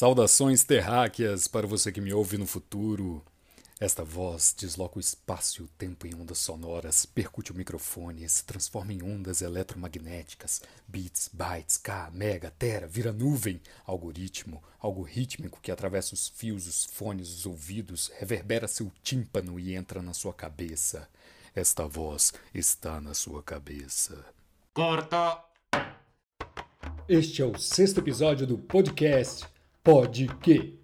Saudações terráqueas para você que me ouve no futuro. Esta voz desloca o espaço e o tempo em ondas sonoras, percute o microfone, se transforma em ondas eletromagnéticas, bits, bytes, K, mega, tera, vira nuvem, algoritmo, algo rítmico que atravessa os fios, os fones, os ouvidos, reverbera seu tímpano e entra na sua cabeça. Esta voz está na sua cabeça. Corta! Este é o sexto episódio do podcast Pode Que.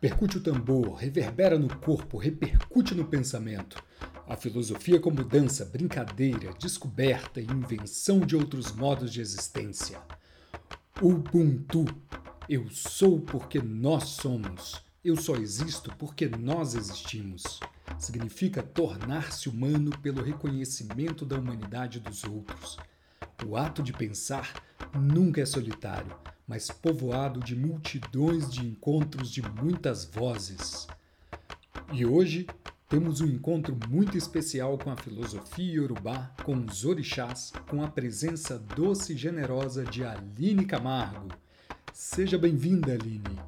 Percute o tambor, reverbera no corpo, repercute no pensamento. A filosofia como dança, brincadeira, descoberta e invenção de outros modos de existência. Ubuntu. Eu sou porque nós somos. Eu só existo porque nós existimos. Significa tornar-se humano pelo reconhecimento da humanidade dos outros. O ato de pensar nunca é solitário mas povoado de multidões de encontros de muitas vozes. E hoje temos um encontro muito especial com a filosofia iorubá, com os orixás, com a presença doce e generosa de Aline Camargo. Seja bem-vinda, Aline.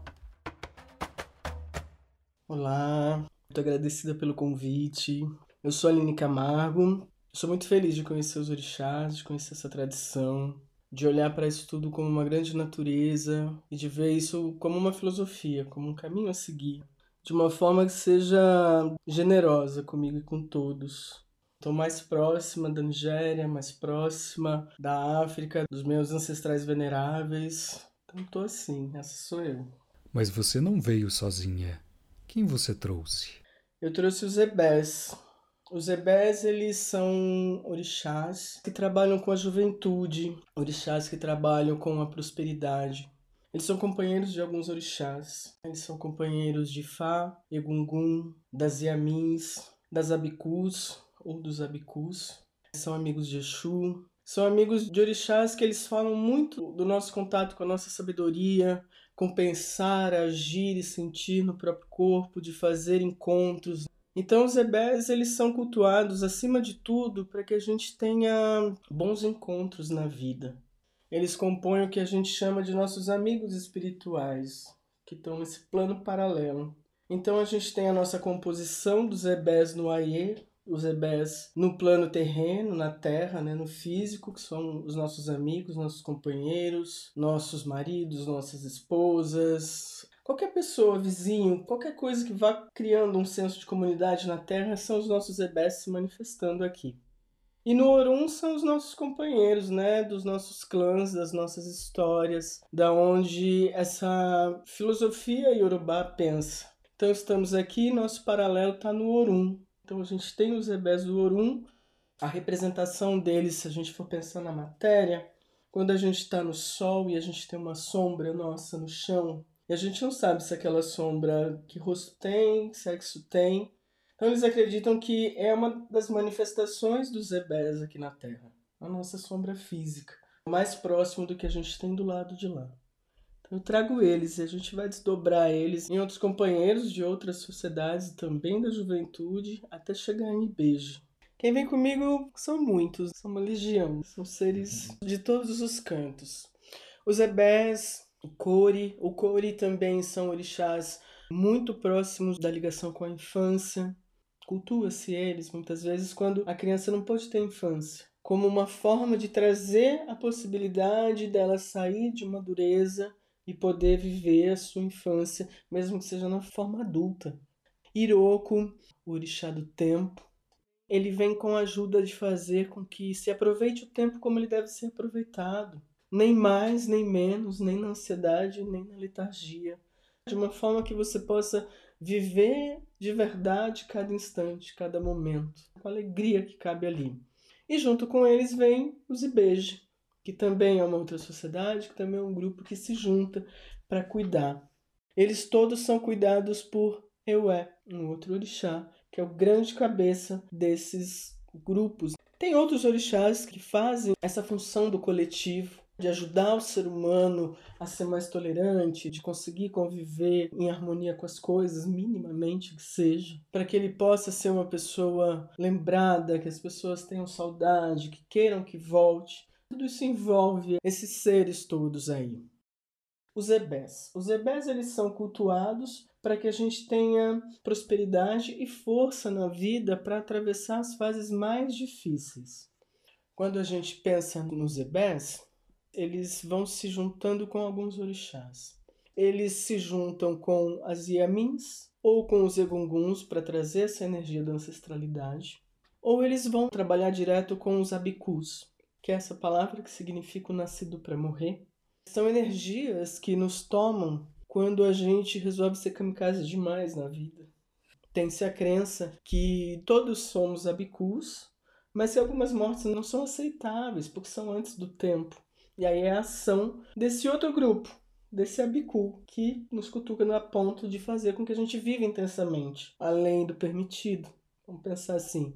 Olá, muito agradecida pelo convite. Eu sou Aline Camargo. Sou muito feliz de conhecer os orixás, de conhecer essa tradição, de olhar para isso tudo como uma grande natureza e de ver isso como uma filosofia, como um caminho a seguir, de uma forma que seja generosa comigo e com todos. Estou mais próxima da Nigéria, mais próxima da África, dos meus ancestrais veneráveis. Então estou assim, essa sou eu. Mas você não veio sozinha. Quem você trouxe? Eu trouxe os Ebés, os ebés, eles são orixás que trabalham com a juventude, orixás que trabalham com a prosperidade. Eles são companheiros de alguns orixás. Eles são companheiros de Fá, Egungun, das Yamins, das Abicus ou dos Abicus. São amigos de Exu. São amigos de orixás que eles falam muito do nosso contato com a nossa sabedoria, com pensar, agir e sentir no próprio corpo, de fazer encontros então os ebés eles são cultuados acima de tudo para que a gente tenha bons encontros na vida. Eles compõem o que a gente chama de nossos amigos espirituais, que estão nesse plano paralelo. Então a gente tem a nossa composição dos ebés no Aie, os ebés no plano terreno, na terra, né, no físico, que são os nossos amigos, nossos companheiros, nossos maridos, nossas esposas, Qualquer pessoa, vizinho, qualquer coisa que vá criando um senso de comunidade na Terra são os nossos ebés se manifestando aqui. E no Orum são os nossos companheiros, né, dos nossos clãs, das nossas histórias, da onde essa filosofia iorubá pensa. Então estamos aqui, nosso paralelo está no Orum. Então a gente tem os ebés do Orum, a representação deles, se a gente for pensar na matéria, quando a gente está no sol e a gente tem uma sombra nossa no chão, e a gente não sabe se aquela sombra que rosto tem, sexo tem. Então eles acreditam que é uma das manifestações dos ebés aqui na Terra. A nossa sombra física. Mais próximo do que a gente tem do lado de lá. Então eu trago eles e a gente vai desdobrar eles em outros companheiros de outras sociedades, também da juventude, até chegar em Ibeje. Quem vem comigo são muitos, são uma legião, são seres de todos os cantos. Os ebés o Cori. O Cori também são orixás muito próximos da ligação com a infância. Cultua-se eles muitas vezes quando a criança não pode ter infância, como uma forma de trazer a possibilidade dela sair de uma dureza e poder viver a sua infância, mesmo que seja na forma adulta. Iroko, o orixá do tempo, ele vem com a ajuda de fazer com que se aproveite o tempo como ele deve ser aproveitado nem mais, nem menos, nem na ansiedade, nem na letargia. De uma forma que você possa viver de verdade cada instante, cada momento, com a alegria que cabe ali. E junto com eles vem os Ibeje, que também é uma outra sociedade, que também é um grupo que se junta para cuidar. Eles todos são cuidados por Eué, um outro orixá, que é o grande cabeça desses grupos. Tem outros orixás que fazem essa função do coletivo, de ajudar o ser humano a ser mais tolerante, de conseguir conviver em harmonia com as coisas, minimamente que seja, para que ele possa ser uma pessoa lembrada, que as pessoas tenham saudade, que queiram que volte. Tudo isso envolve esses seres todos aí. os ebés. Os ebés eles são cultuados para que a gente tenha prosperidade e força na vida para atravessar as fases mais difíceis. Quando a gente pensa nos ebés, eles vão se juntando com alguns orixás. Eles se juntam com as Yamins ou com os Egunguns para trazer essa energia da ancestralidade, ou eles vão trabalhar direto com os Abicus, que é essa palavra que significa o nascido para morrer. São energias que nos tomam quando a gente resolve ser kamikaze demais na vida. Tem-se a crença que todos somos abicus, mas que algumas mortes não são aceitáveis porque são antes do tempo. E aí é a ação desse outro grupo, desse abicu, que nos cutuca no ponto de fazer com que a gente viva intensamente, além do permitido. Vamos pensar assim: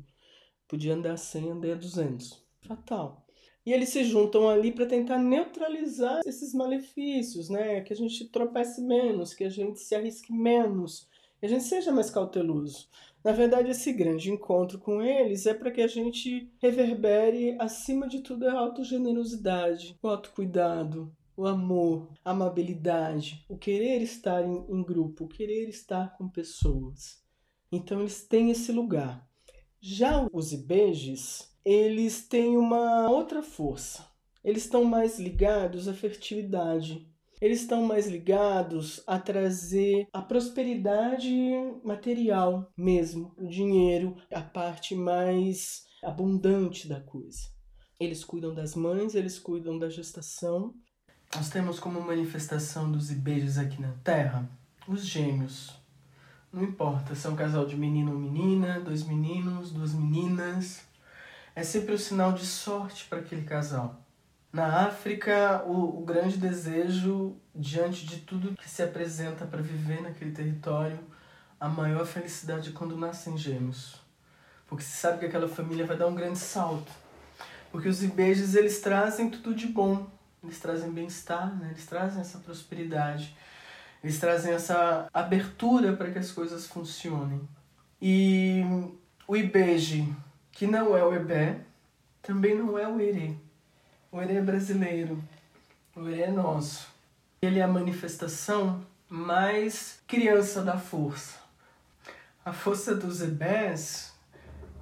podia andar 100, andei a 200. Fatal. E eles se juntam ali para tentar neutralizar esses malefícios, né? Que a gente tropece menos, que a gente se arrisque menos, que a gente seja mais cauteloso. Na verdade, esse grande encontro com eles é para que a gente reverbere, acima de tudo, a autogenerosidade, o autocuidado, o amor, a amabilidade, o querer estar em, em grupo, o querer estar com pessoas. Então, eles têm esse lugar. Já os ibejes, eles têm uma outra força. Eles estão mais ligados à fertilidade, eles estão mais ligados a trazer a prosperidade material mesmo, o dinheiro, a parte mais abundante da coisa. Eles cuidam das mães, eles cuidam da gestação. Nós temos como manifestação dos ibejos aqui na Terra os gêmeos. Não importa se é um casal de menino ou menina, dois meninos, duas meninas. É sempre um sinal de sorte para aquele casal. Na África, o, o grande desejo, diante de tudo que se apresenta para viver naquele território, a maior felicidade é quando nascem gêmeos. Porque se sabe que aquela família vai dar um grande salto. Porque os ibejes, eles trazem tudo de bom. Eles trazem bem-estar, né? eles trazem essa prosperidade. Eles trazem essa abertura para que as coisas funcionem. E o ibeje, que não é o ebé, também não é o erê. O Herê é brasileiro. O Herê é nosso. Ele é a manifestação mais criança da força. A força dos Ebés,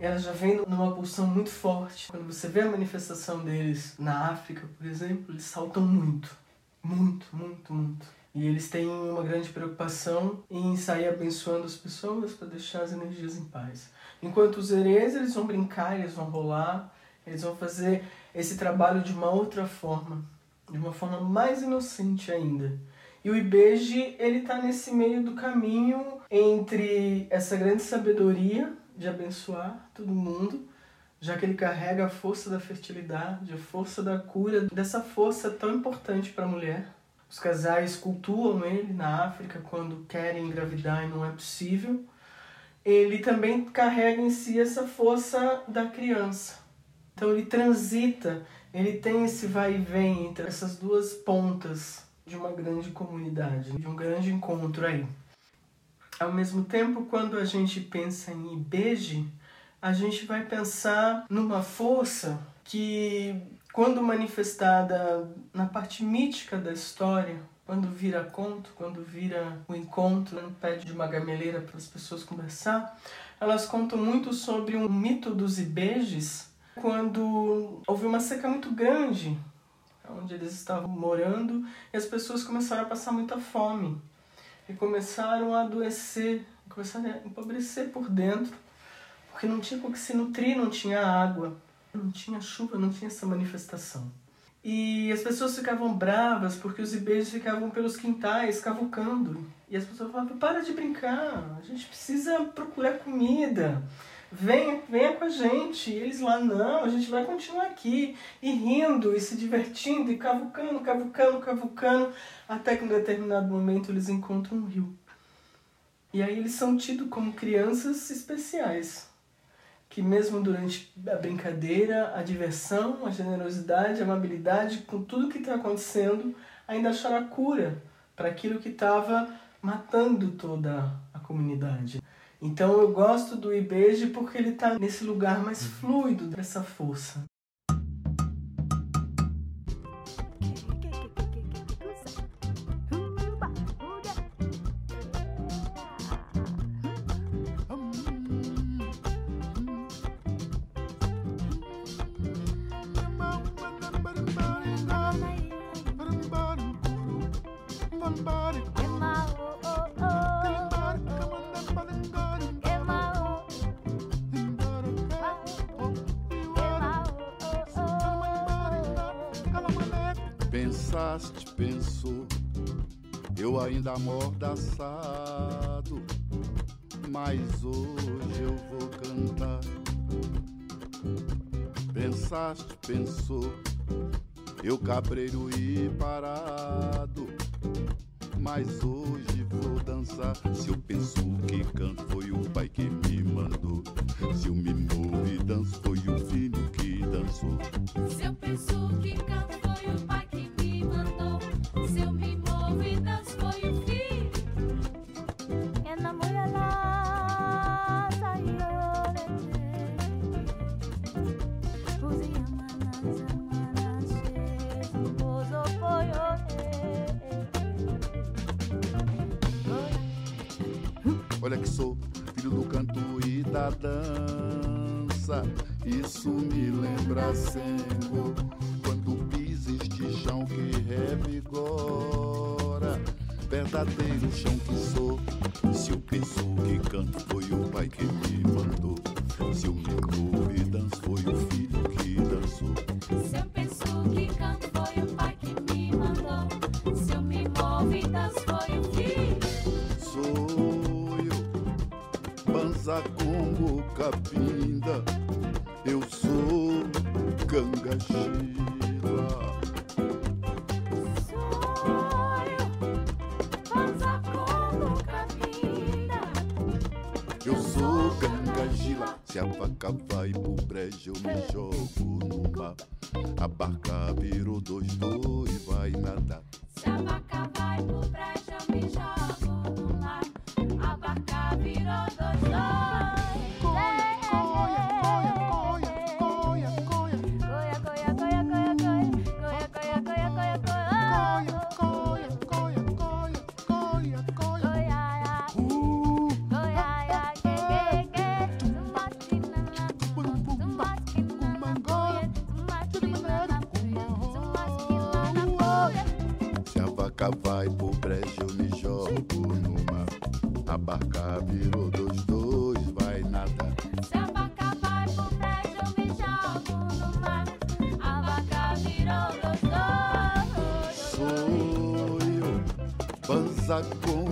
ela já vem numa pulsão muito forte. Quando você vê a manifestação deles na África, por exemplo, eles saltam muito. Muito, muito, muito. E eles têm uma grande preocupação em sair abençoando as pessoas para deixar as energias em paz. Enquanto os herês, eles vão brincar, eles vão rolar, eles vão fazer esse trabalho de uma outra forma, de uma forma mais inocente ainda. E o Ibeji, ele está nesse meio do caminho entre essa grande sabedoria de abençoar todo mundo, já que ele carrega a força da fertilidade, a força da cura, dessa força tão importante para a mulher. Os casais cultuam ele na África quando querem engravidar e não é possível. Ele também carrega em si essa força da criança, então ele transita, ele tem esse vai e vem entre essas duas pontas de uma grande comunidade, de um grande encontro aí. Ao mesmo tempo, quando a gente pensa em Ibeji, a gente vai pensar numa força que, quando manifestada na parte mítica da história, quando vira conto, quando vira o um encontro no pé de uma gameleira para as pessoas conversar, elas contam muito sobre um mito dos Ibejes quando houve uma seca muito grande onde eles estavam morando e as pessoas começaram a passar muita fome e começaram a adoecer, começaram a empobrecer por dentro, porque não tinha com que se nutrir, não tinha água, não tinha chuva, não tinha essa manifestação. E as pessoas ficavam bravas porque os ibejos ficavam pelos quintais cavucando. E as pessoas falavam: para de brincar, a gente precisa procurar comida venha, venha com a gente. E eles lá, não, a gente vai continuar aqui. E rindo, e se divertindo, e cavucando, cavucando, cavucando, até que em determinado momento eles encontram um rio. E aí eles são tidos como crianças especiais. Que mesmo durante a brincadeira, a diversão, a generosidade, a amabilidade, com tudo que está acontecendo, ainda acharam a cura para aquilo que estava matando toda a comunidade. Então eu gosto do Ibeji porque ele está nesse lugar mais fluido dessa força. Pensaste, pensou, eu ainda amordaçado, mas hoje eu vou cantar. Pensaste, pensou, eu cabreiro e parado, mas hoje vou dançar. Se eu penso que canto foi o pai que me mandou, se eu me movo e danço foi o filho que dançou. Se eu penso que canto foi o pai que da dança. Isso me lembra Senhor, quando pisa este chão que revigora. Verdadeiro chão que sou. Se eu penso que canto foi o pai que me mandou. Se eu me movo e danço foi o filho que dançou. Se a vaca vai pro brejo eu me jogo no mar. Vai pro brejo me jogo no mar. A barca virou dois, dois, vai nadar. Se a vaca vai pro brejo, me jogo no mar. A vaca virou dois, dois. Sou eu, Banza Congo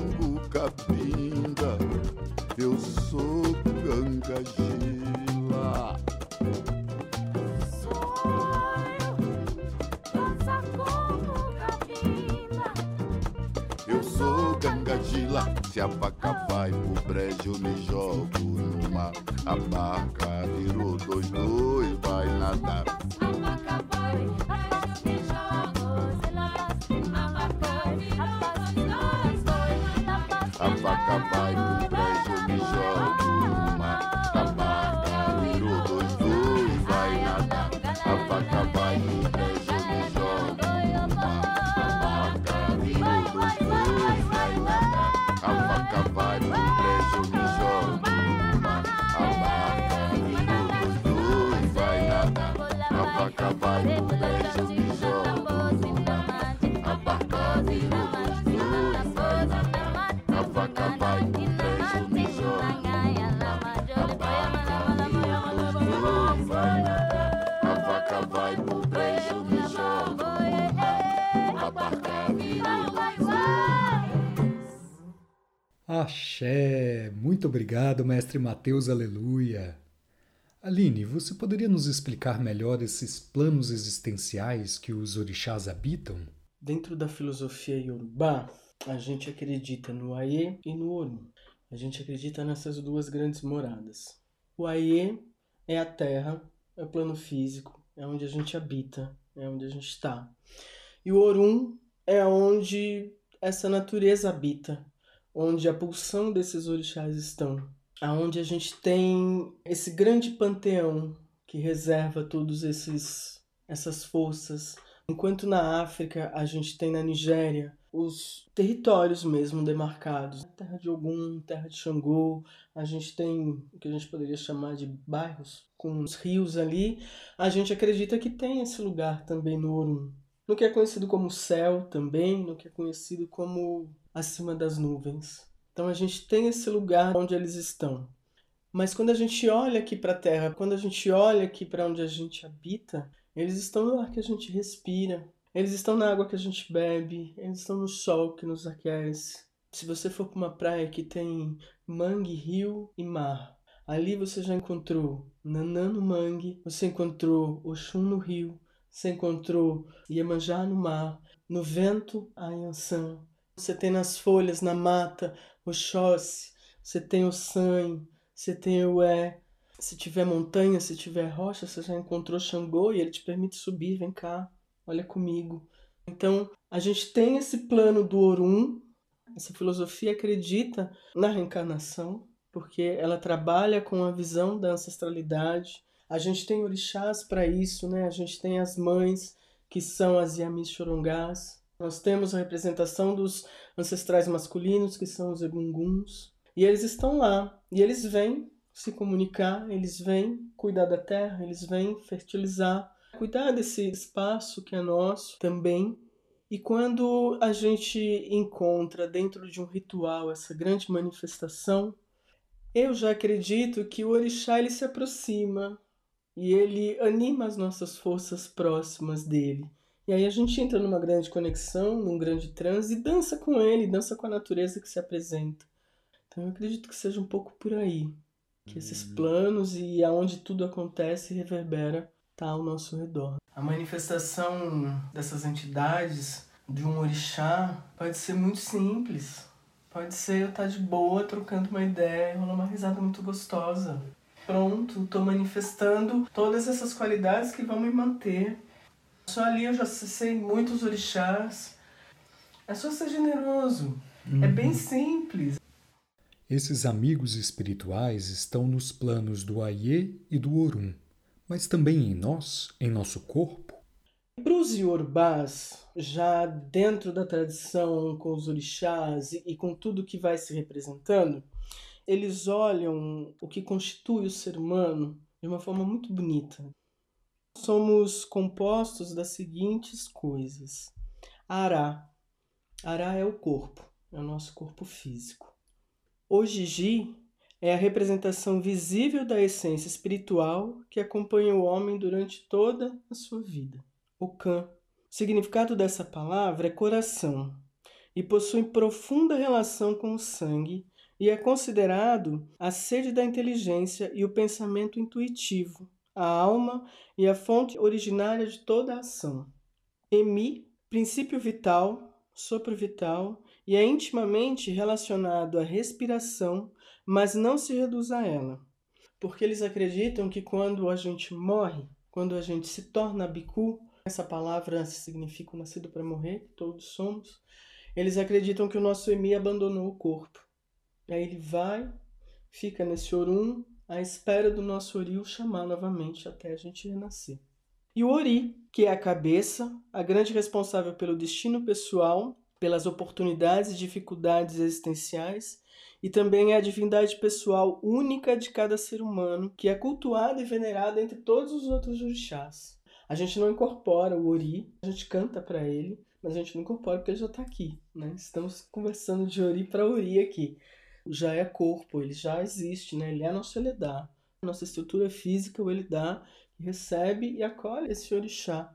Baka Axé! Muito obrigado, mestre Mateus Aleluia. Aline, você poderia nos explicar melhor esses planos existenciais que os orixás habitam? Dentro da filosofia Yorubá, a gente acredita no Aie e no Orum. A gente acredita nessas duas grandes moradas. O Aie é a terra, é o plano físico, é onde a gente habita, é onde a gente está. E o Orum é onde essa natureza habita, onde a pulsão desses orixás estão, aonde a gente tem esse grande panteão que reserva todos esses essas forças. Enquanto na África a gente tem na Nigéria os territórios mesmo demarcados, terra de Ogum, terra de Xangô, a gente tem o que a gente poderia chamar de bairros com os rios ali. A gente acredita que tem esse lugar também no Orum. No que é conhecido como céu também, no que é conhecido como acima das nuvens. Então a gente tem esse lugar onde eles estão. Mas quando a gente olha aqui para a Terra, quando a gente olha aqui para onde a gente habita, eles estão no ar que a gente respira. Eles estão na água que a gente bebe, eles estão no sol que nos aquece. Se você for para uma praia que tem mangue, rio e mar, ali você já encontrou Nanã no mangue, você encontrou Oxum no rio, você encontrou Iemanjá no mar, no vento a Yansan. Você tem nas folhas, na mata, Oxóssi, você tem o Sanho, você tem o É. Se tiver montanha, se tiver rocha, você já encontrou Xangô e ele te permite subir, vem cá, olha comigo. Então, a gente tem esse plano do Orum, essa filosofia acredita na reencarnação, porque ela trabalha com a visão da ancestralidade. A gente tem orixás para isso, né? A gente tem as mães, que são as Yamis Chorongás. Nós temos a representação dos ancestrais masculinos, que são os Egunguns. E eles estão lá, e eles vêm se comunicar, eles vêm cuidar da terra, eles vêm fertilizar, cuidar desse espaço que é nosso também. E quando a gente encontra dentro de um ritual essa grande manifestação, eu já acredito que o orixá ele se aproxima e ele anima as nossas forças próximas dele. E aí a gente entra numa grande conexão, num grande transe e dança com ele, dança com a natureza que se apresenta. Então eu acredito que seja um pouco por aí que esses planos e aonde tudo acontece e reverbera está ao nosso redor. A manifestação dessas entidades de um orixá pode ser muito simples. Pode ser eu estar de boa trocando uma ideia, rolar uma risada muito gostosa. Pronto, estou manifestando todas essas qualidades que vão me manter. Só ali eu já acessei muitos orixás. É só ser generoso. É bem simples. Esses amigos espirituais estão nos planos do Aie e do Orum, mas também em nós, em nosso corpo. Para os Yorubás, já dentro da tradição com os orixás e, e com tudo que vai se representando, eles olham o que constitui o ser humano de uma forma muito bonita. Somos compostos das seguintes coisas: Ará. Ará é o corpo, é o nosso corpo físico. O Gigi é a representação visível da essência espiritual que acompanha o homem durante toda a sua vida. O. O significado dessa palavra é coração e possui profunda relação com o sangue e é considerado a sede da inteligência e o pensamento intuitivo, a alma e a fonte originária de toda a ação. Emi, princípio vital, sopro vital, e é intimamente relacionado à respiração, mas não se reduz a ela. Porque eles acreditam que quando a gente morre, quando a gente se torna bicu, essa palavra significa nascido para morrer, todos somos, eles acreditam que o nosso Emi abandonou o corpo. Aí ele vai, fica nesse Orum, à espera do nosso Ori o chamar novamente até a gente renascer. E o Ori, que é a cabeça, a grande responsável pelo destino pessoal, pelas oportunidades e dificuldades existenciais, e também é a divindade pessoal única de cada ser humano, que é cultuada e venerada entre todos os outros orixás. A gente não incorpora o Ori, a gente canta para ele, mas a gente não incorpora porque ele já está aqui. Né? Estamos conversando de Ori para Ori aqui. Já é corpo, ele já existe, né? ele é nosso Eledá. Nossa estrutura física, o Eledá, recebe e acolhe esse orixá.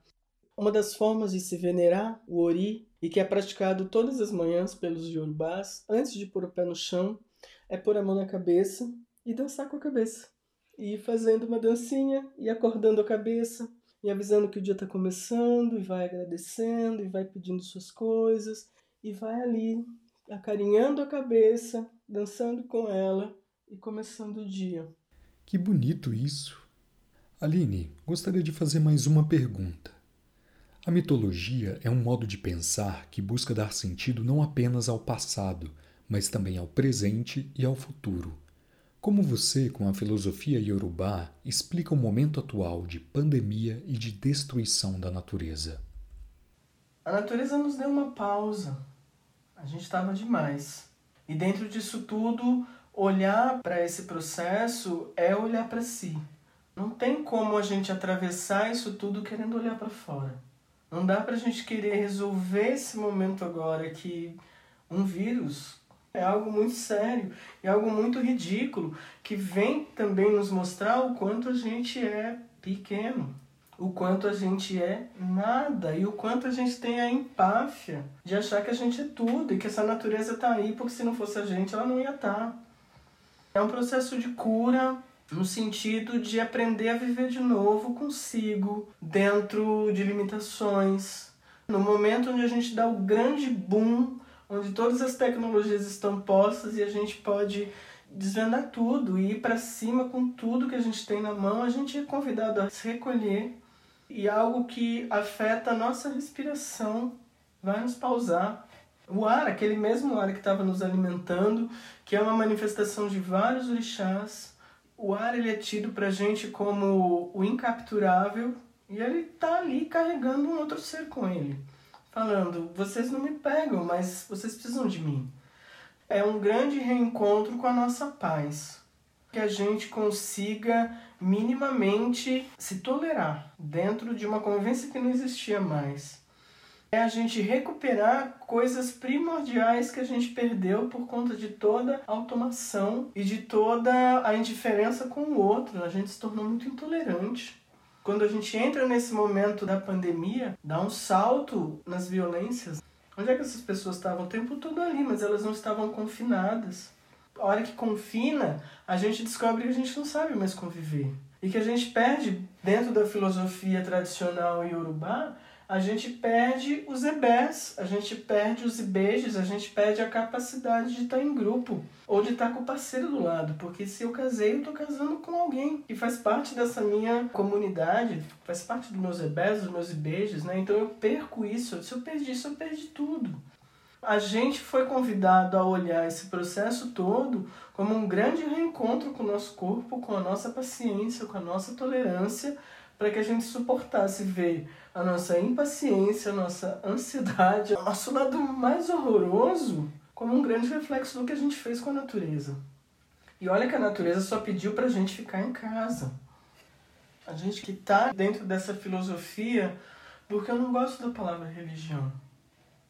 Uma das formas de se venerar o Ori, e que é praticado todas as manhãs pelos Yorubás, antes de pôr o pé no chão, é pôr a mão na cabeça e dançar com a cabeça. E fazendo uma dancinha e acordando a cabeça, e avisando que o dia está começando, e vai agradecendo, e vai pedindo suas coisas, e vai ali acarinhando a cabeça, dançando com ela e começando o dia. Que bonito isso! Aline, gostaria de fazer mais uma pergunta. A mitologia é um modo de pensar que busca dar sentido não apenas ao passado, mas também ao presente e ao futuro. Como você, com a filosofia iorubá, explica o momento atual de pandemia e de destruição da natureza? A natureza nos deu uma pausa. A gente estava demais. E dentro disso tudo, olhar para esse processo é olhar para si. Não tem como a gente atravessar isso tudo querendo olhar para fora. Não dá pra gente querer resolver esse momento agora que um vírus é algo muito sério, é algo muito ridículo, que vem também nos mostrar o quanto a gente é pequeno, o quanto a gente é nada e o quanto a gente tem a empáfia de achar que a gente é tudo e que essa natureza tá aí porque se não fosse a gente ela não ia estar. É um processo de cura no sentido de aprender a viver de novo consigo, dentro de limitações. No momento onde a gente dá o grande boom, onde todas as tecnologias estão postas e a gente pode desvendar tudo e ir para cima com tudo que a gente tem na mão, a gente é convidado a se recolher e algo que afeta a nossa respiração vai nos pausar. O ar, aquele mesmo ar que estava nos alimentando, que é uma manifestação de vários orixás, o ar ele é tido pra gente como o incapturável e ele tá ali carregando um outro ser com ele, falando: vocês não me pegam, mas vocês precisam de mim. É um grande reencontro com a nossa paz, que a gente consiga minimamente se tolerar dentro de uma convivência que não existia mais. É a gente recuperar coisas primordiais que a gente perdeu por conta de toda a automação e de toda a indiferença com o outro. A gente se tornou muito intolerante. Quando a gente entra nesse momento da pandemia, dá um salto nas violências. Onde é que essas pessoas estavam o tempo todo ali, mas elas não estavam confinadas? A hora que confina, a gente descobre que a gente não sabe mais conviver. E que a gente perde, dentro da filosofia tradicional iorubá, a gente perde os ebés, a gente perde os ibejes, a gente perde a capacidade de estar em grupo ou de estar com o parceiro do lado, porque se eu casei, eu tô casando com alguém que faz parte dessa minha comunidade, faz parte dos meus ebés, dos meus ibejes, né? Então eu perco isso, se eu perdi isso, eu perdi tudo. A gente foi convidado a olhar esse processo todo como um grande reencontro com o nosso corpo, com a nossa paciência, com a nossa tolerância, para que a gente suportasse ver a nossa impaciência, a nossa ansiedade, o nosso lado mais horroroso como um grande reflexo do que a gente fez com a natureza. E olha que a natureza só pediu pra gente ficar em casa. A gente que tá dentro dessa filosofia, porque eu não gosto da palavra religião.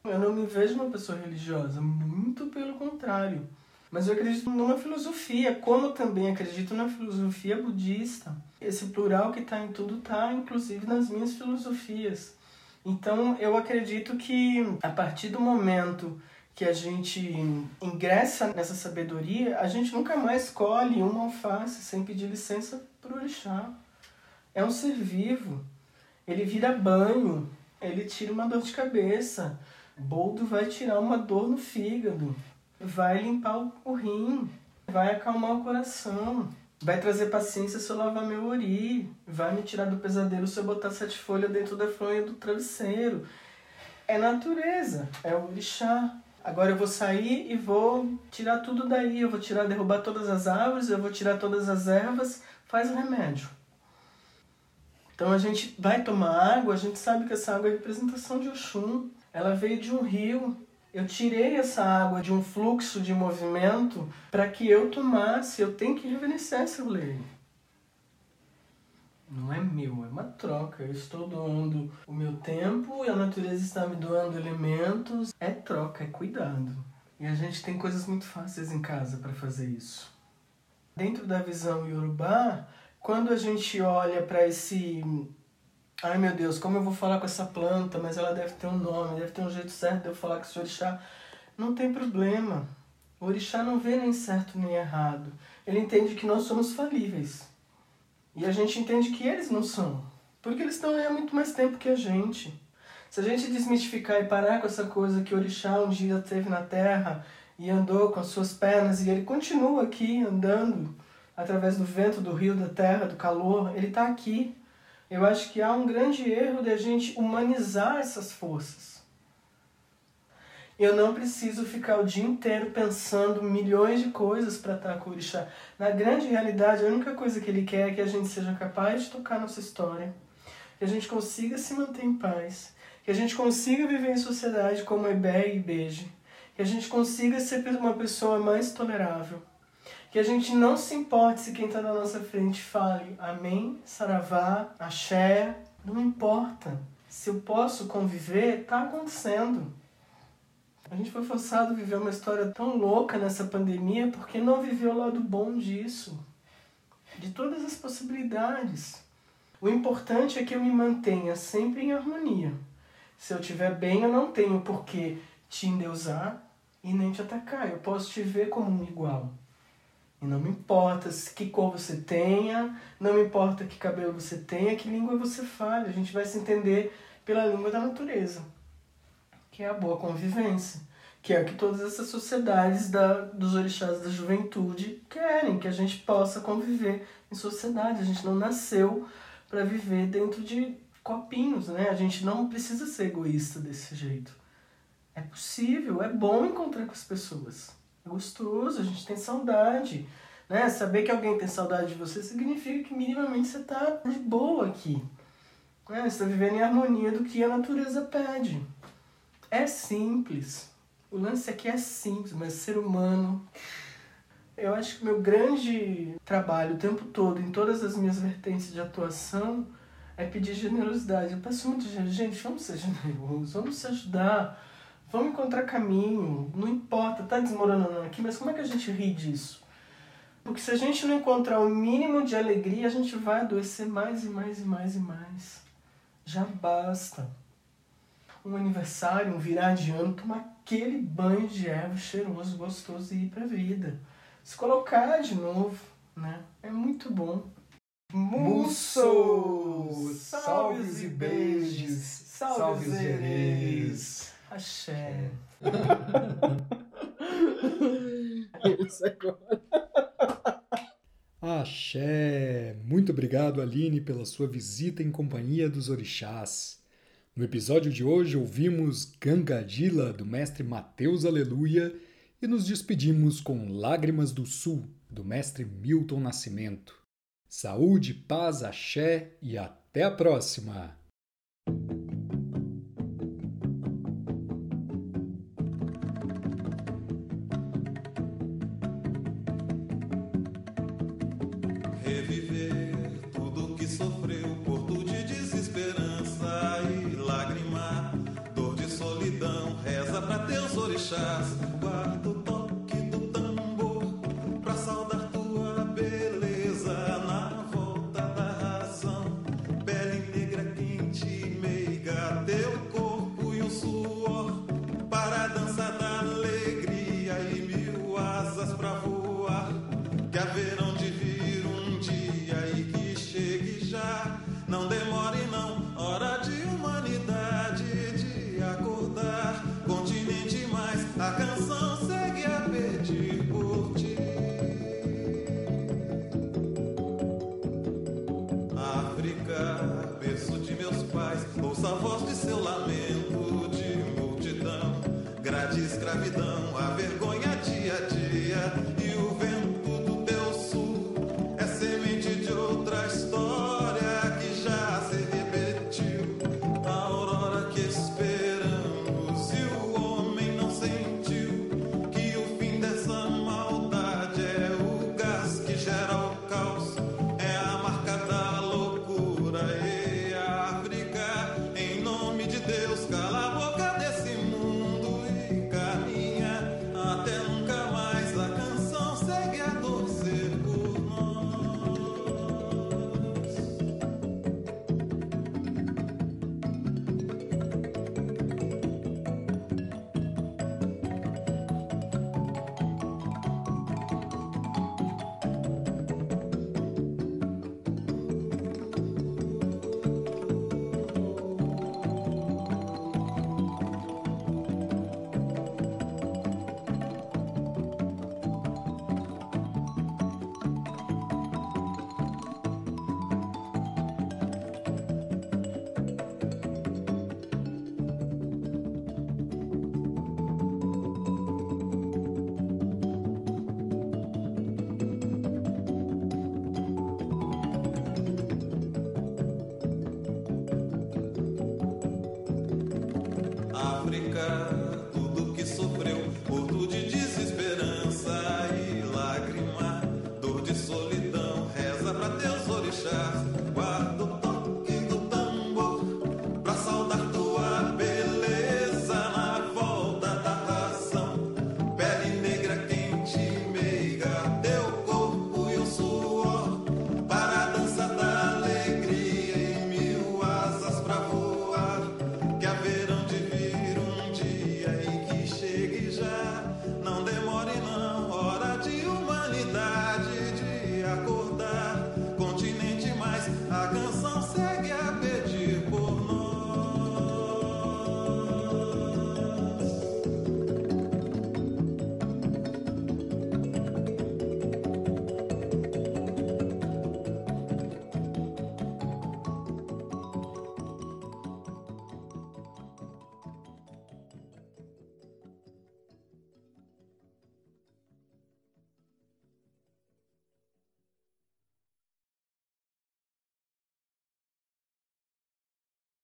Eu não me vejo uma pessoa religiosa, muito pelo contrário. Mas eu acredito numa filosofia, como também acredito na filosofia budista. Esse plural que está em tudo está, inclusive, nas minhas filosofias. Então, eu acredito que a partir do momento que a gente ingressa nessa sabedoria, a gente nunca mais colhe uma alface sem pedir licença para o orixá. É um ser vivo. Ele vira banho, ele tira uma dor de cabeça. Boldo vai tirar uma dor no fígado vai limpar o, rim, vai acalmar o coração, vai trazer paciência se eu lavar meu ori, vai me tirar do pesadelo se eu botar sete folhas dentro da fronha do travesseiro. É natureza, é o orixá. Agora eu vou sair e vou tirar tudo daí, eu vou tirar, derrubar todas as árvores, eu vou tirar todas as ervas, faz o remédio. Então a gente vai tomar água, a gente sabe que essa água é representação de Oxum. Ela veio de um rio, eu tirei essa água de um fluxo de movimento para que eu tomasse. Eu tenho que reverenciar esse rolê. Não é meu, é uma troca. Eu estou doando o meu tempo e a natureza está me doando elementos. É troca, é cuidado. E a gente tem coisas muito fáceis em casa para fazer isso. Dentro da visão iorubá, quando a gente olha para esse Ai meu Deus, como eu vou falar com essa planta, mas ela deve ter um nome, deve ter um jeito certo de eu falar com esse orixá. Não tem problema. O orixá não vê nem certo nem errado. Ele entende que nós somos falíveis. E a gente entende que eles não são. Porque eles estão aí há muito mais tempo que a gente. Se a gente desmistificar e parar com essa coisa que o orixá um dia teve na terra e andou com as suas pernas e ele continua aqui andando através do vento, do rio, da terra, do calor, ele está aqui eu acho que há um grande erro de a gente humanizar essas forças. Eu não preciso ficar o dia inteiro pensando milhões de coisas para estar com o orixá. Na grande realidade, a única coisa que ele quer é que a gente seja capaz de tocar nossa história, que a gente consiga se manter em paz, que a gente consiga viver em sociedade como Ebé e Beije, que a gente consiga ser uma pessoa mais tolerável, que a gente não se importe se quem está na nossa frente fale amém, saravá, axé, não importa. Se eu posso conviver, está acontecendo. A gente foi forçado a viver uma história tão louca nessa pandemia porque não viveu o lado bom disso. De todas as possibilidades. O importante é que eu me mantenha sempre em harmonia. Se eu estiver bem, eu não tenho por que te endeusar e nem te atacar. Eu posso te ver como um igual. E não me importa que cor você tenha, não me importa que cabelo você tenha, que língua você fale. A gente vai se entender pela língua da natureza, que é a boa convivência, que é o que todas essas sociedades da, dos orixás da juventude querem, que a gente possa conviver em sociedade. A gente não nasceu para viver dentro de copinhos, né? A gente não precisa ser egoísta desse jeito. É possível, é bom encontrar com as pessoas. É gostoso, a gente tem saudade. Né? Saber que alguém tem saudade de você significa que minimamente você está de boa aqui. Né? Você está vivendo em harmonia do que a natureza pede. É simples. O lance aqui é simples, mas ser humano. Eu acho que meu grande trabalho o tempo todo, em todas as minhas vertentes de atuação, é pedir generosidade. Eu peço muito, gente, vamos ser generosos, vamos se ajudar, vamos encontrar caminho. Não importa, tá desmoronando aqui, mas como é que a gente ri disso? Porque se a gente não encontrar o mínimo de alegria, a gente vai adoecer mais e mais e mais e mais. Já basta. Um aniversário, um virar de ano, tomar aquele banho de erva cheiroso, gostoso e ir pra vida. Se colocar de novo, né? É muito bom. Musso! Salves e beijos! Salve, Salve os Zerês! Zerês! Axé! Axé! Muito obrigado, Aline, pela sua visita em companhia dos orixás. No episódio de hoje ouvimos Gangadila, do mestre Mateus Aleluia, e nos despedimos com Lágrimas do Sul, do mestre Milton Nascimento. Saúde, paz, axé e até a próxima! Teus